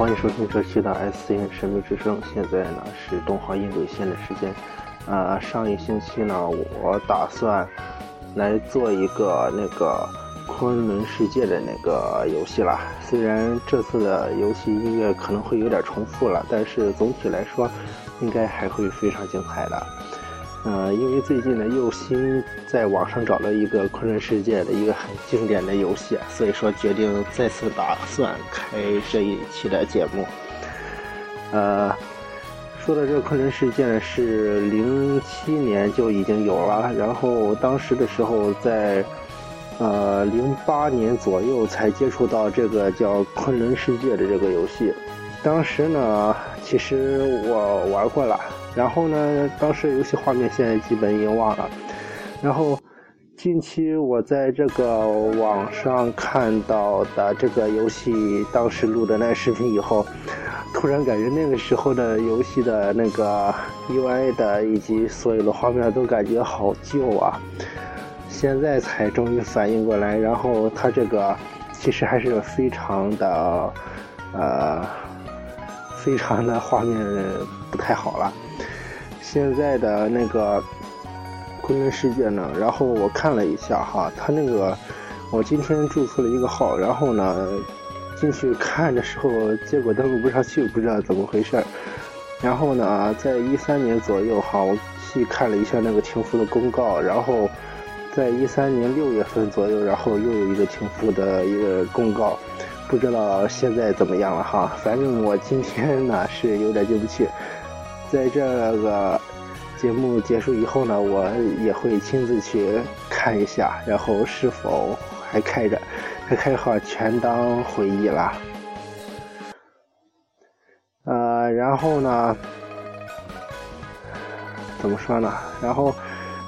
欢迎收听这期的 SCN 神秘之声。现在呢是东方印度线的时间。呃，上一星期呢，我打算来做一个那个昆仑世界的那个游戏了。虽然这次的游戏音乐可能会有点重复了，但是总体来说，应该还会非常精彩的。呃，因为最近呢又新在网上找了一个昆仑世界的一个很经典的游戏，所以说决定再次打算开这一期的节目。呃，说的这个昆仑世界是零七年就已经有了，然后当时的时候在呃零八年左右才接触到这个叫昆仑世界的这个游戏，当时呢其实我玩过了。然后呢，当时游戏画面现在基本已经忘了。然后近期我在这个网上看到的这个游戏当时录的那视频以后，突然感觉那个时候的游戏的那个 UI 的以及所有的画面都感觉好旧啊。现在才终于反应过来，然后它这个其实还是非常的呃，非常的画面不太好了。现在的那个昆仑世界呢，然后我看了一下哈，他那个我今天注册了一个号，然后呢进去看的时候，结果登录不上去，不知道怎么回事然后呢，在一三年左右哈，我去看了一下那个停服的公告，然后在一三年六月份左右，然后又有一个停服的一个公告，不知道现在怎么样了哈。反正我今天呢是有点进不去。在这个节目结束以后呢，我也会亲自去看一下，然后是否还开着，还开好全当回忆了。呃，然后呢，怎么说呢？然后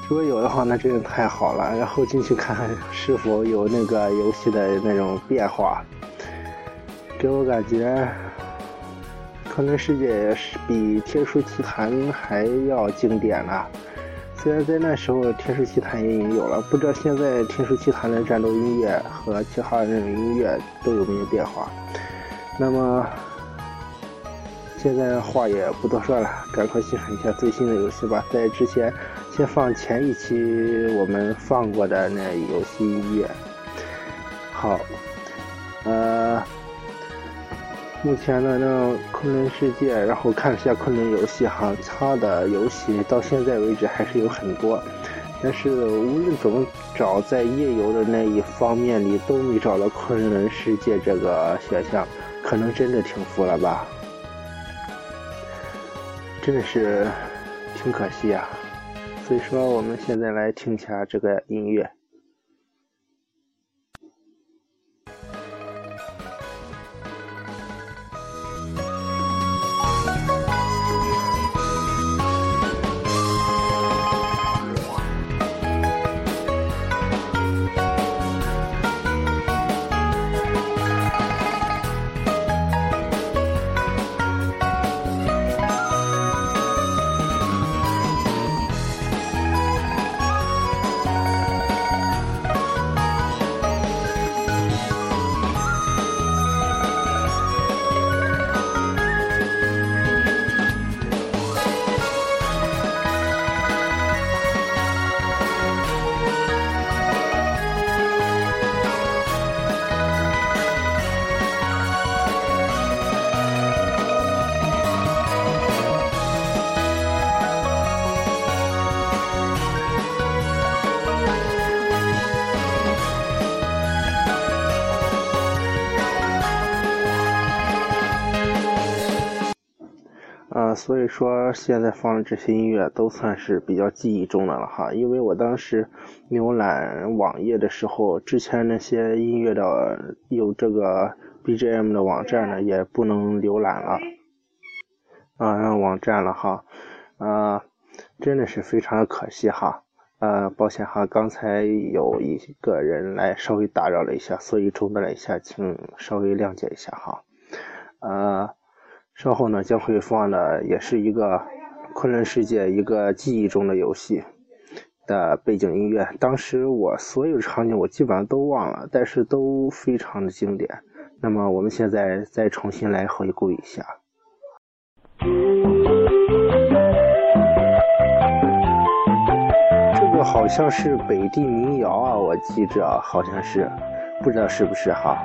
如果有的话，那真的太好了。然后进去看看是否有那个游戏的那种变化，给我感觉。昆仑世界是比《天书奇谭》还要经典了。虽然在那时候《天书奇谭》也已经有了，不知道现在《天书奇谭》的战斗音乐和其他的那种音乐都有没有变化。那么，现在话也不多说了，赶快欣赏一下最新的游戏吧。在之前，先放前一期我们放过的那游戏音乐。好，呃。目前的那昆仑世界，然后看了一下昆仑游戏哈，它的游戏到现在为止还是有很多，但是无论怎么找，在夜游的那一方面里都没找到昆仑世界这个选项，可能真的停服了吧？真的是挺可惜啊！所以说，我们现在来听一下这个音乐。所以说，现在放的这些音乐都算是比较记忆中的了哈。因为我当时浏览网页的时候，之前那些音乐的有这个 BGM 的网站呢，也不能浏览了啊，网站了哈啊，真的是非常的可惜哈。呃，抱歉哈，刚才有一个人来稍微打扰了一下，所以中断了一下，请稍微谅解一下哈。呃。稍后呢，将会放的也是一个昆仑世界一个记忆中的游戏的背景音乐。当时我所有场景我基本上都忘了，但是都非常的经典。那么我们现在再重新来回顾一下。这个好像是北地民谣啊，我记着好像是，不知道是不是哈。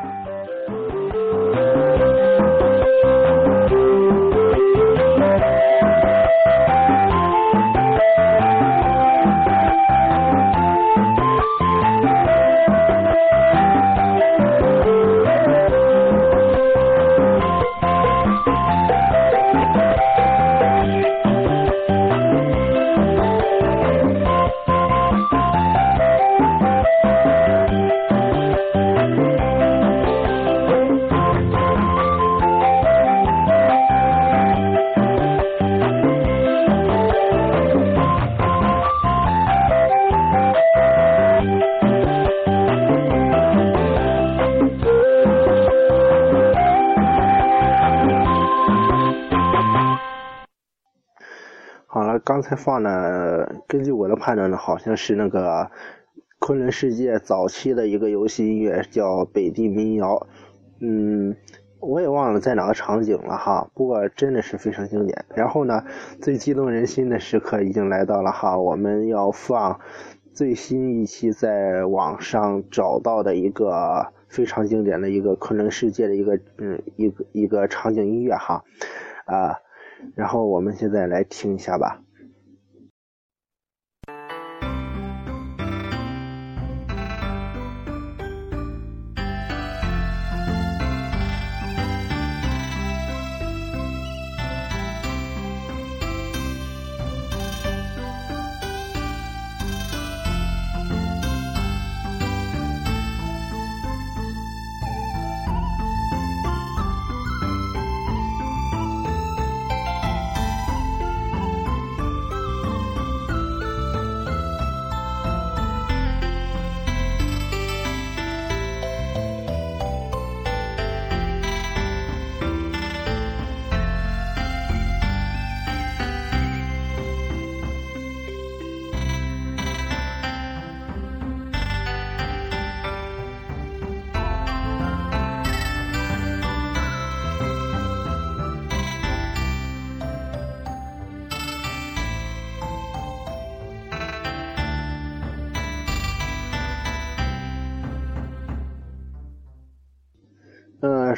刚才放的，根据我的判断呢，好像是那个昆仑世界早期的一个游戏音乐，叫《北地民谣》。嗯，我也忘了在哪个场景了哈，不过真的是非常经典。然后呢，最激动人心的时刻已经来到了哈，我们要放最新一期在网上找到的一个非常经典的一个昆仑世界的一个嗯一个一个场景音乐哈啊，然后我们现在来听一下吧。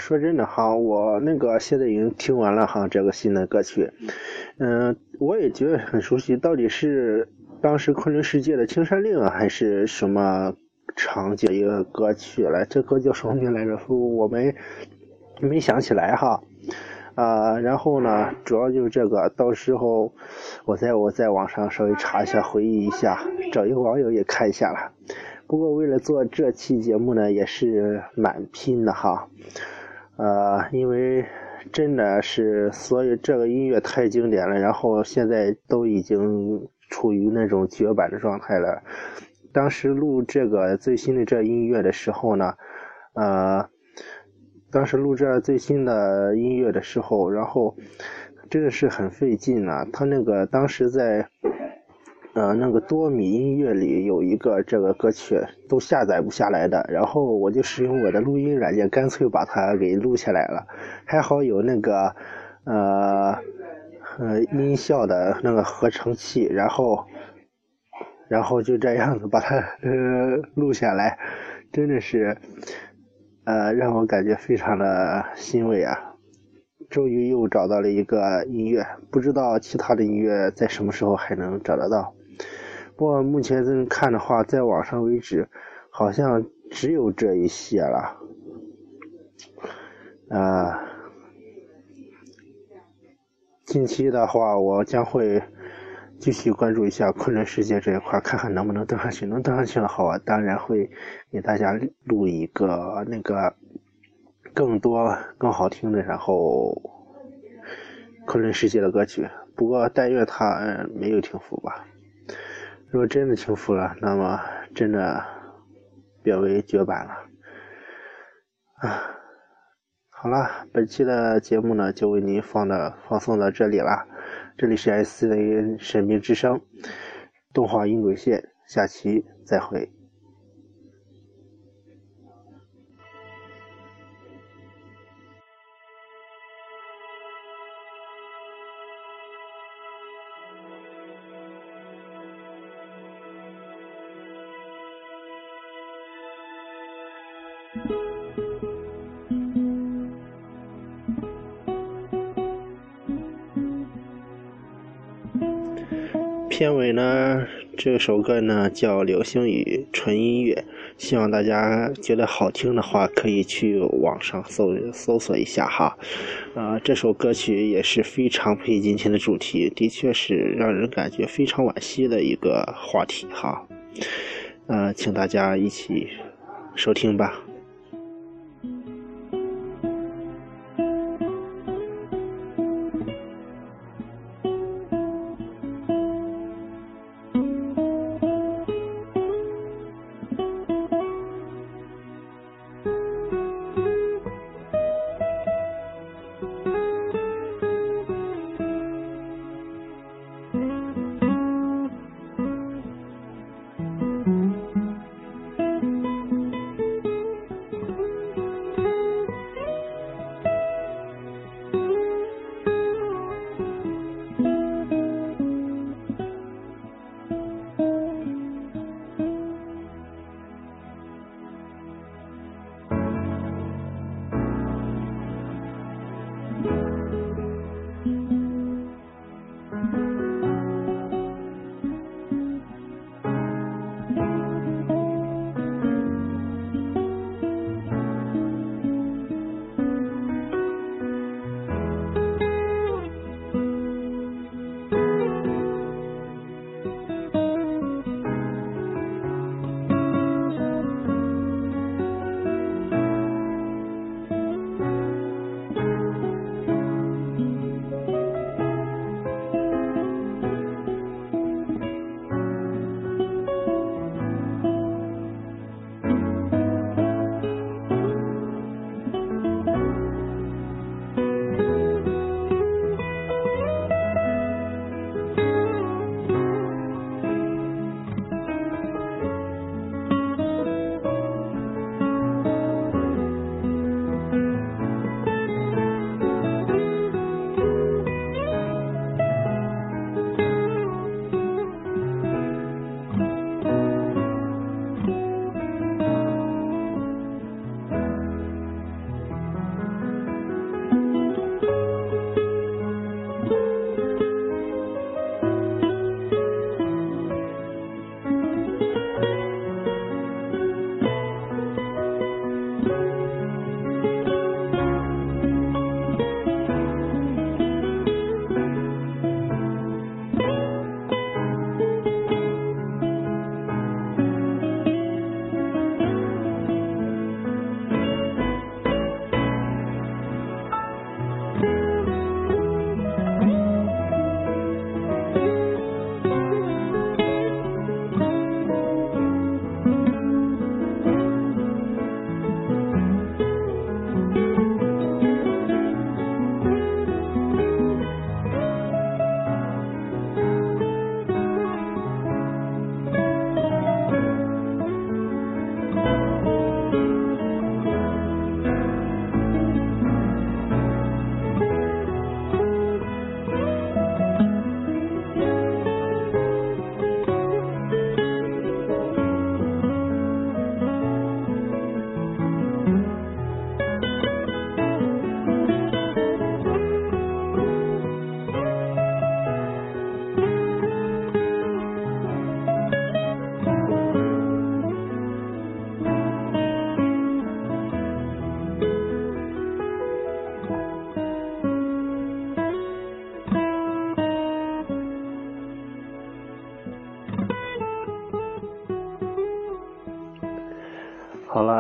说真的哈，我那个现在已经听完了哈，这个新的歌曲，嗯，我也觉得很熟悉。到底是当时昆仑世界的青山令啊，还是什么场景一个歌曲来？这歌叫什么名来着？我没没想起来哈。啊，然后呢，主要就是这个，到时候我在我在网上稍微查一下，回忆一下，找一个网友也看一下了。不过为了做这期节目呢，也是蛮拼的哈。呃，因为真的是，所以这个音乐太经典了，然后现在都已经处于那种绝版的状态了。当时录这个最新的这音乐的时候呢，呃，当时录这最新的音乐的时候，然后真的是很费劲啊。他那个当时在。呃，那个多米音乐里有一个这个歌曲都下载不下来的，然后我就使用我的录音软件，干脆把它给录下来了。还好有那个呃呃音效的那个合成器，然后然后就这样子把它呃录下来，真的是呃让我感觉非常的欣慰啊！终于又找到了一个音乐，不知道其他的音乐在什么时候还能找得到。不过目前这看的话，在网上为止，好像只有这一些了。啊，近期的话，我将会继续关注一下昆仑世界这一块，看看能不能登上去。能登上去的话，我当然会给大家录一个那个更多更好听的，然后昆仑世界的歌曲。不过但愿他没有停服吧。如果真的停服了，那么真的变为绝版了。啊，好了，本期的节目呢就为您放到放送到这里了。这里是 S C N 神秘之声动画音轨线，下期再会。片尾呢，这首歌呢叫《流星雨》，纯音乐。希望大家觉得好听的话，可以去网上搜搜索一下哈。啊，这首歌曲也是非常配今天的主题，的确是让人感觉非常惋惜的一个话题哈。呃，请大家一起收听吧。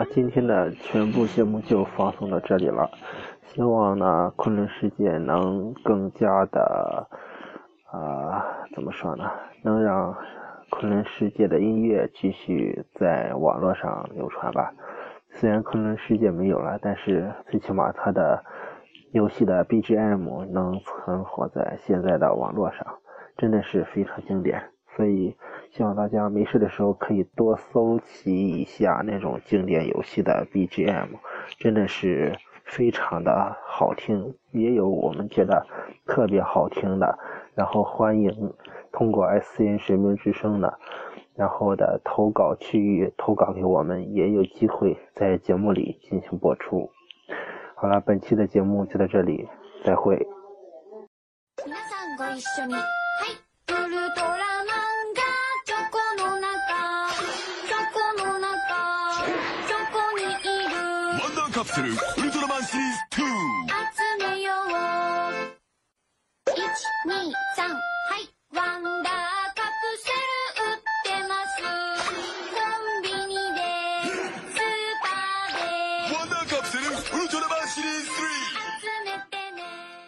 今天的全部节目就放送到这里了。希望呢，昆仑世界能更加的，啊，怎么说呢？能让昆仑世界的音乐继续在网络上流传吧。虽然昆仑世界没有了，但是最起码它的游戏的 BGM 能存活在现在的网络上，真的是非常经典。所以。希望大家没事的时候可以多搜集一下那种经典游戏的 BGM，真的是非常的好听，也有我们觉得特别好听的，然后欢迎通过 S N 神明之声的，然后的投稿区域投稿给我们，也有机会在节目里进行播出。好了，本期的节目就到这里，再会。するウルトラマンシリーズ